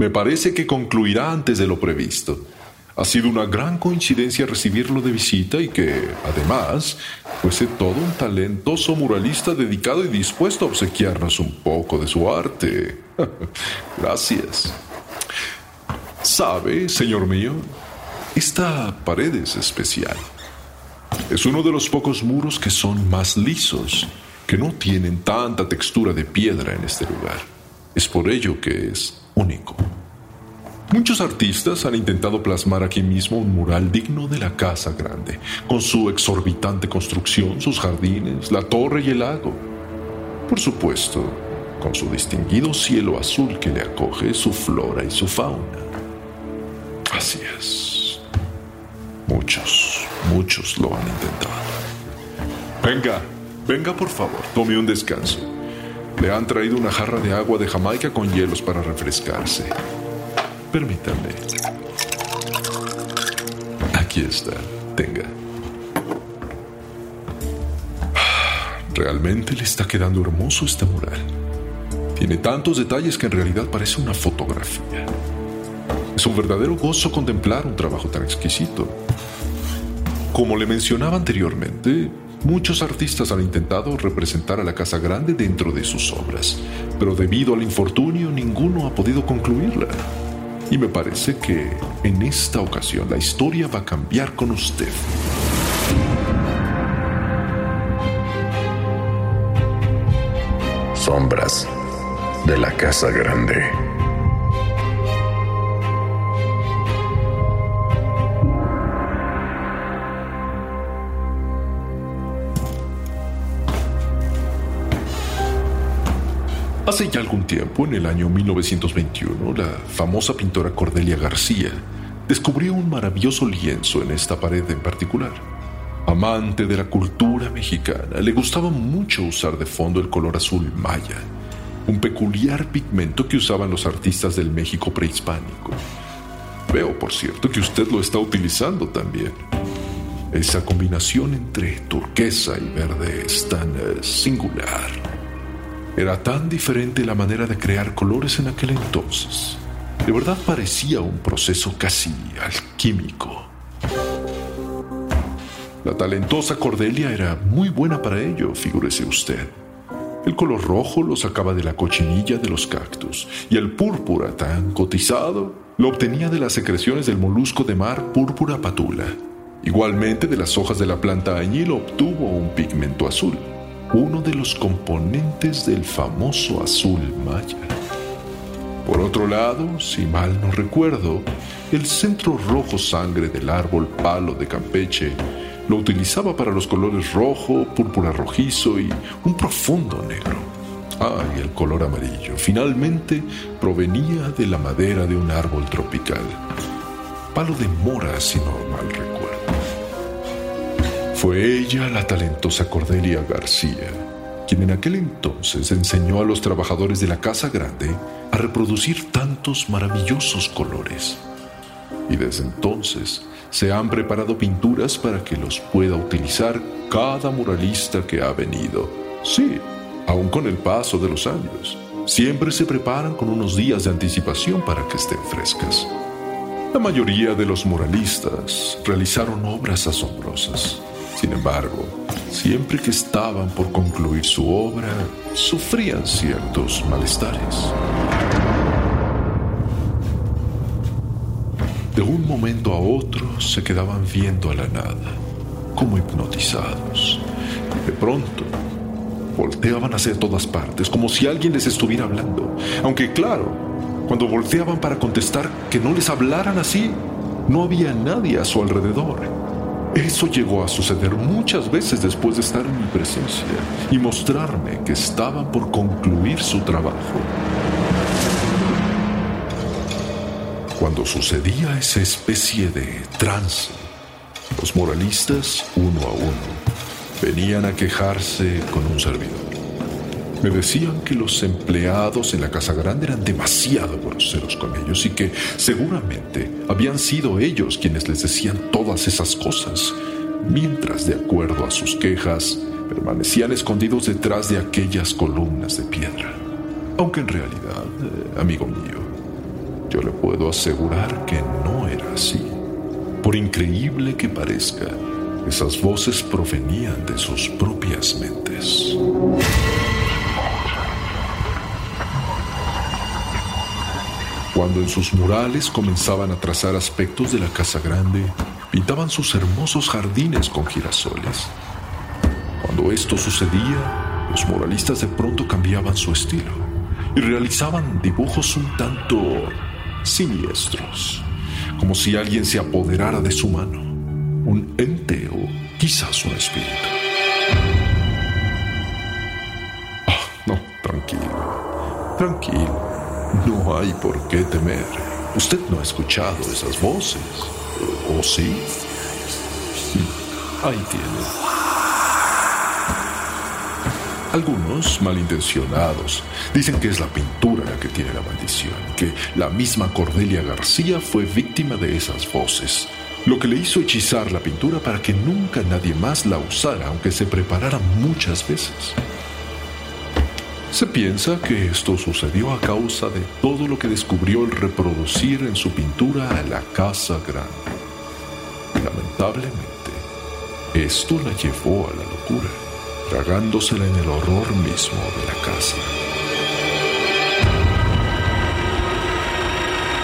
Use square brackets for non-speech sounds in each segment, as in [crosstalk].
Me parece que concluirá antes de lo previsto. Ha sido una gran coincidencia recibirlo de visita y que, además, fuese todo un talentoso muralista dedicado y dispuesto a obsequiarnos un poco de su arte. [laughs] Gracias. ¿Sabe, señor mío? Esta pared es especial. Es uno de los pocos muros que son más lisos, que no tienen tanta textura de piedra en este lugar. Es por ello que es único. Muchos artistas han intentado plasmar aquí mismo un mural digno de la casa grande, con su exorbitante construcción, sus jardines, la torre y el lago. Por supuesto, con su distinguido cielo azul que le acoge su flora y su fauna. Así es. Muchos, muchos lo han intentado. Venga, venga por favor, tome un descanso. Le han traído una jarra de agua de Jamaica con hielos para refrescarse. Permítame. Aquí está. Tenga. Realmente le está quedando hermoso este mural. Tiene tantos detalles que en realidad parece una fotografía. Es un verdadero gozo contemplar un trabajo tan exquisito. Como le mencionaba anteriormente, Muchos artistas han intentado representar a la Casa Grande dentro de sus obras, pero debido al infortunio ninguno ha podido concluirla. Y me parece que en esta ocasión la historia va a cambiar con usted. Sombras de la Casa Grande. Hace ya algún tiempo, en el año 1921, la famosa pintora Cordelia García descubrió un maravilloso lienzo en esta pared en particular. Amante de la cultura mexicana, le gustaba mucho usar de fondo el color azul maya, un peculiar pigmento que usaban los artistas del México prehispánico. Veo, por cierto, que usted lo está utilizando también. Esa combinación entre turquesa y verde es tan eh, singular era tan diferente la manera de crear colores en aquel entonces. De verdad parecía un proceso casi alquímico. La talentosa Cordelia era muy buena para ello, figúrese usted. El color rojo lo sacaba de la cochinilla de los cactus y el púrpura tan cotizado lo obtenía de las secreciones del molusco de mar púrpura patula. Igualmente de las hojas de la planta añil obtuvo un pigmento azul uno de los componentes del famoso azul maya. Por otro lado, si mal no recuerdo, el centro rojo sangre del árbol palo de Campeche lo utilizaba para los colores rojo, púrpura rojizo y un profundo negro. Ah, y el color amarillo finalmente provenía de la madera de un árbol tropical. Palo de mora, si no mal recuerdo. Fue ella, la talentosa Cordelia García, quien en aquel entonces enseñó a los trabajadores de la Casa Grande a reproducir tantos maravillosos colores. Y desde entonces se han preparado pinturas para que los pueda utilizar cada muralista que ha venido. Sí, aún con el paso de los años. Siempre se preparan con unos días de anticipación para que estén frescas. La mayoría de los muralistas realizaron obras asombrosas Sin embargo, siempre que estaban por concluir su obra, sufrían ciertos malestares. De un momento a otro se quedaban viendo a la nada, como hipnotizados. De pronto, volteaban hacia todas partes, como si alguien les estuviera hablando. Aunque claro, cuando volteaban para contestar que no les hablaran así, no había nadie a su alrededor. Eso llegó a suceder muchas veces después de estar en mi presencia y mostrarme que estaban por concluir su trabajo. Cuando sucedía esa especie de trance, los moralistas, uno a uno, venían a quejarse con un servidor. Me decían que los empleados en la Casa Grande eran demasiado groseros con ellos y que seguramente habían sido ellos quienes les decían todas esas cosas, mientras de acuerdo a sus quejas permanecían escondidos detrás de aquellas columnas de piedra. Aunque en realidad, eh, amigo mío, yo le puedo asegurar que no era así. Por increíble que parezca, esas voces provenían de sus propias mentes. Cuando en sus murales comenzaban a trazar aspectos de la Casa Grande, pintaban sus hermosos jardines con girasoles. Cuando esto sucedía, los muralistas de pronto cambiaban su estilo y realizaban dibujos un tanto siniestros, como si alguien se apoderara de su mano, un ente o quizás un espíritu. Ah, no, tranquilo, tranquilo. No hay por qué temer. Usted no ha escuchado esas voces. ¿O sí? Ahí tiene. Algunos malintencionados dicen que es la pintura la que tiene la maldición, que la misma Cordelia García fue víctima de esas voces, lo que le hizo hechizar la pintura para que nunca nadie más la usara, aunque se preparara muchas veces. Se piensa que esto sucedió a causa de todo lo que descubrió el reproducir en su pintura a la Casa Grande. Lamentablemente, esto la llevó a la locura, tragándosela en el horror mismo de la casa.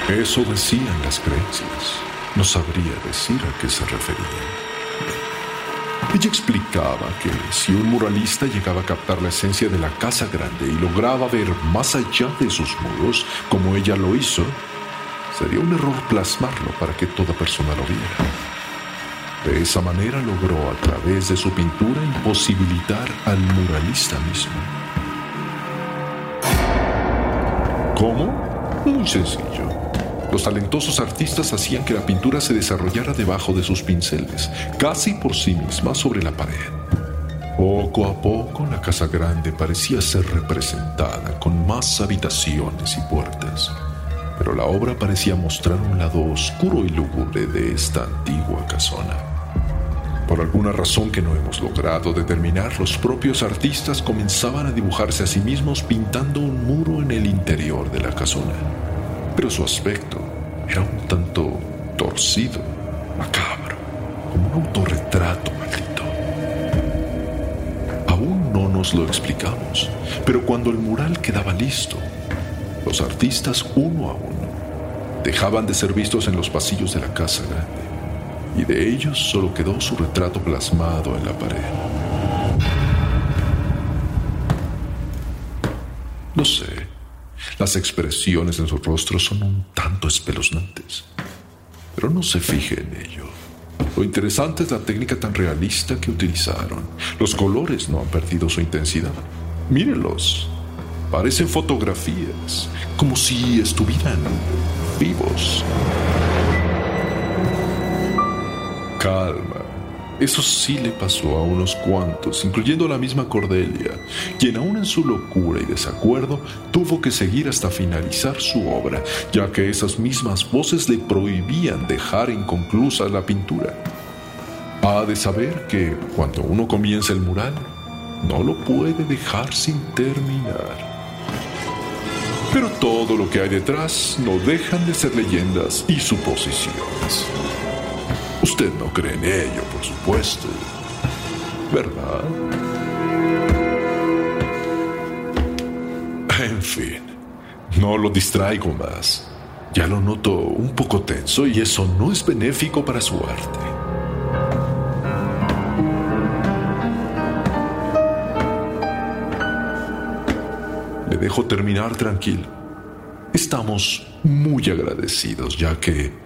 Eso decían las creencias. No sabría decir a qué se referían. Ella explicaba que si un muralista llegaba a captar la esencia de la casa grande y lograba ver más allá de sus muros, como ella lo hizo, sería un error plasmarlo para que toda persona lo viera. De esa manera logró a través de su pintura imposibilitar al muralista mismo. ¿Cómo? Muy sencillo. Los talentosos artistas hacían que la pintura se desarrollara debajo de sus pinceles, casi por sí misma sobre la pared. Poco a poco la casa grande parecía ser representada con más habitaciones y puertas, pero la obra parecía mostrar un lado oscuro y lúgubre de esta antigua casona. Por alguna razón que no hemos logrado determinar, los propios artistas comenzaban a dibujarse a sí mismos pintando un muro en el interior de la casona pero su aspecto era un tanto torcido, macabro, como un autorretrato maldito. Aún no nos lo explicamos, pero cuando el mural quedaba listo, los artistas uno a uno dejaban de ser vistos en los pasillos de la casa grande, y de ellos solo quedó su retrato plasmado en la pared. No sé, las expresiones en su rostro son un tanto espeluznantes. Pero no se fije en ello. Lo interesante es la técnica tan realista que utilizaron. Los colores no han perdido su intensidad. Mírenlos. Parecen fotografías, como si estuvieran vivos. Calma, eso sí le pasó a unos cuantos, incluyendo la misma Cordelia, quien aún en su locura y desacuerdo tuvo que seguir hasta finalizar su obra, ya que esas mismas voces le prohibían dejar inconclusa la pintura. Ha de saber que cuando uno comienza el mural, no lo puede dejar sin terminar. Pero todo lo que hay detrás no dejan de ser leyendas y suposiciones. Usted no cree en ello, por supuesto. ¿verdad? En fin, no lo distraigo más. Ya lo noto un poco tenso y eso no es benéfico para su arte. Le dejo terminar tranquilo. Estamos muy agradecidos ya que